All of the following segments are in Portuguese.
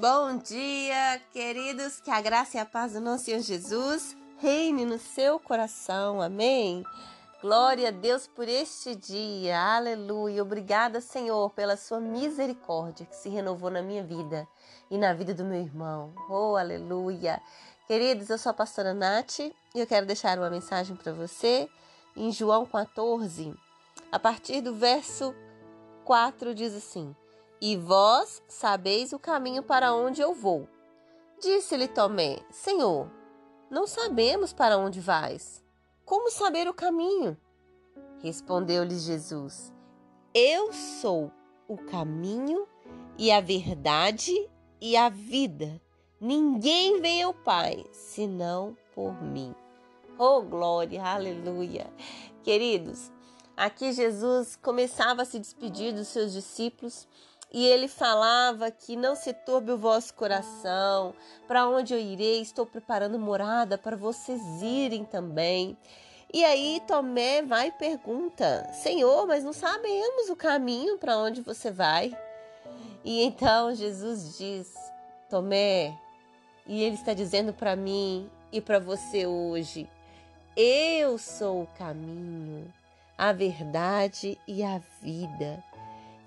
Bom dia, queridos, que a graça e a paz do nosso Senhor Jesus reine no seu coração, amém? Glória a Deus por este dia, aleluia. Obrigada, Senhor, pela sua misericórdia que se renovou na minha vida e na vida do meu irmão, oh, aleluia. Queridos, eu sou a pastora Nath e eu quero deixar uma mensagem para você em João 14, a partir do verso 4, diz assim. E vós sabeis o caminho para onde eu vou. Disse-lhe Tomé: Senhor, não sabemos para onde vais. Como saber o caminho? Respondeu-lhe Jesus: Eu sou o caminho e a verdade e a vida. Ninguém vem ao Pai senão por mim. Oh, glória, aleluia. Queridos, aqui Jesus começava a se despedir dos seus discípulos e ele falava que não se turbe o vosso coração, para onde eu irei, estou preparando morada para vocês irem também. E aí Tomé vai e pergunta: Senhor, mas não sabemos o caminho para onde você vai. E então Jesus diz: Tomé, e ele está dizendo para mim e para você hoje: Eu sou o caminho, a verdade e a vida.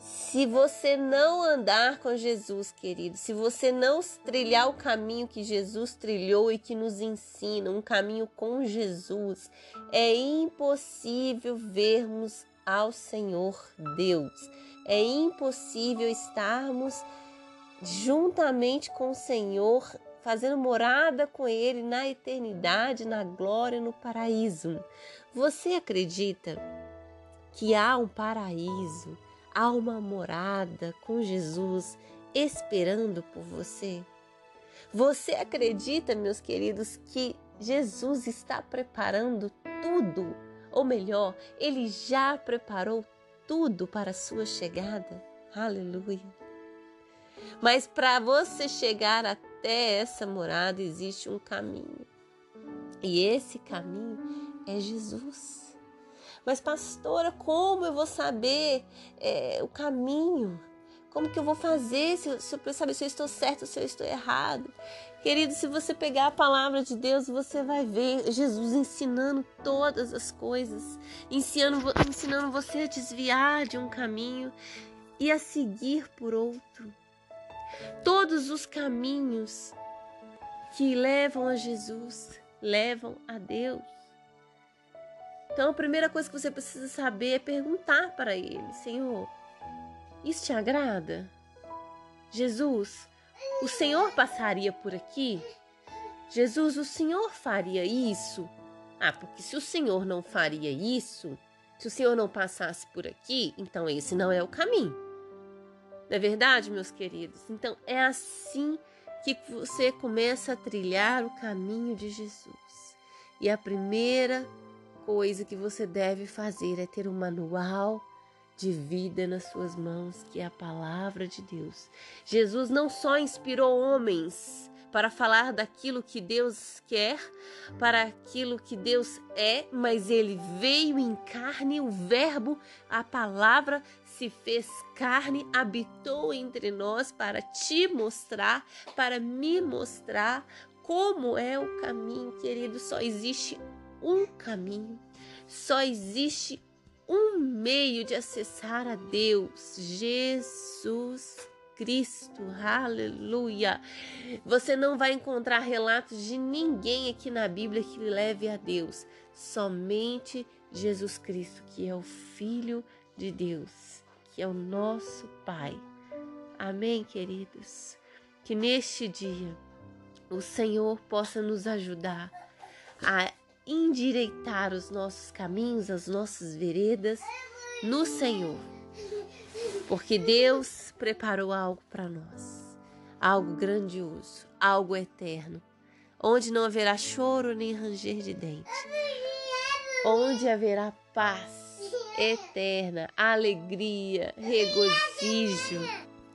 Se você não andar com Jesus, querido, se você não trilhar o caminho que Jesus trilhou e que nos ensina, um caminho com Jesus, é impossível vermos ao Senhor Deus. É impossível estarmos juntamente com o Senhor, fazendo morada com Ele na eternidade, na glória, no paraíso. Você acredita que há um paraíso? Uma morada com Jesus esperando por você? Você acredita, meus queridos, que Jesus está preparando tudo? Ou melhor, ele já preparou tudo para a sua chegada? Aleluia! Mas para você chegar até essa morada existe um caminho. E esse caminho é Jesus. Mas, pastora, como eu vou saber é, o caminho? Como que eu vou fazer se, se eu saber se eu estou certo, se eu estou errado? Querido, se você pegar a palavra de Deus, você vai ver Jesus ensinando todas as coisas, ensinando, ensinando você a desviar de um caminho e a seguir por outro. Todos os caminhos que levam a Jesus levam a Deus. Então a primeira coisa que você precisa saber é perguntar para ele: Senhor, isso te agrada? Jesus, o Senhor passaria por aqui? Jesus, o Senhor faria isso? Ah, porque se o Senhor não faria isso, se o Senhor não passasse por aqui, então esse não é o caminho. Não é verdade, meus queridos? Então é assim que você começa a trilhar o caminho de Jesus. E a primeira coisa que você deve fazer é ter um manual de vida nas suas mãos, que é a palavra de Deus. Jesus não só inspirou homens para falar daquilo que Deus quer, para aquilo que Deus é, mas ele veio em carne, o Verbo, a palavra se fez carne, habitou entre nós para te mostrar, para me mostrar como é o caminho, querido. Só existe um caminho, só existe um meio de acessar a Deus: Jesus Cristo, aleluia. Você não vai encontrar relatos de ninguém aqui na Bíblia que leve a Deus, somente Jesus Cristo, que é o Filho de Deus, que é o nosso Pai. Amém, queridos? Que neste dia o Senhor possa nos ajudar a endireitar os nossos caminhos, as nossas veredas no Senhor. Porque Deus preparou algo para nós, algo grandioso, algo eterno, onde não haverá choro nem ranger de dente, onde haverá paz eterna, alegria, regozijo.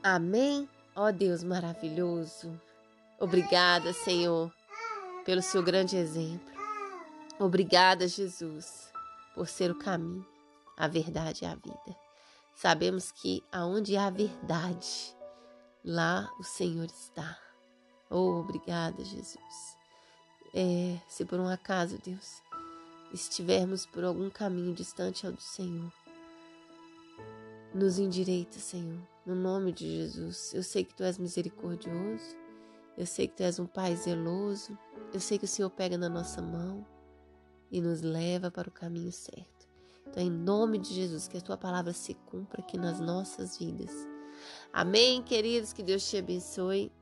Amém? Ó Deus maravilhoso, obrigada, Senhor, pelo seu grande exemplo. Obrigada, Jesus, por ser o caminho, a verdade e a vida. Sabemos que aonde há verdade, lá o Senhor está. Oh, obrigada, Jesus. É, se por um acaso, Deus, estivermos por algum caminho distante ao do Senhor, nos endireita, Senhor, no nome de Jesus. Eu sei que Tu és misericordioso, eu sei que Tu és um Pai zeloso, eu sei que o Senhor pega na nossa mão e nos leva para o caminho certo. Então, em nome de Jesus, que a Tua palavra se cumpra aqui nas nossas vidas. Amém, queridos, que Deus te abençoe.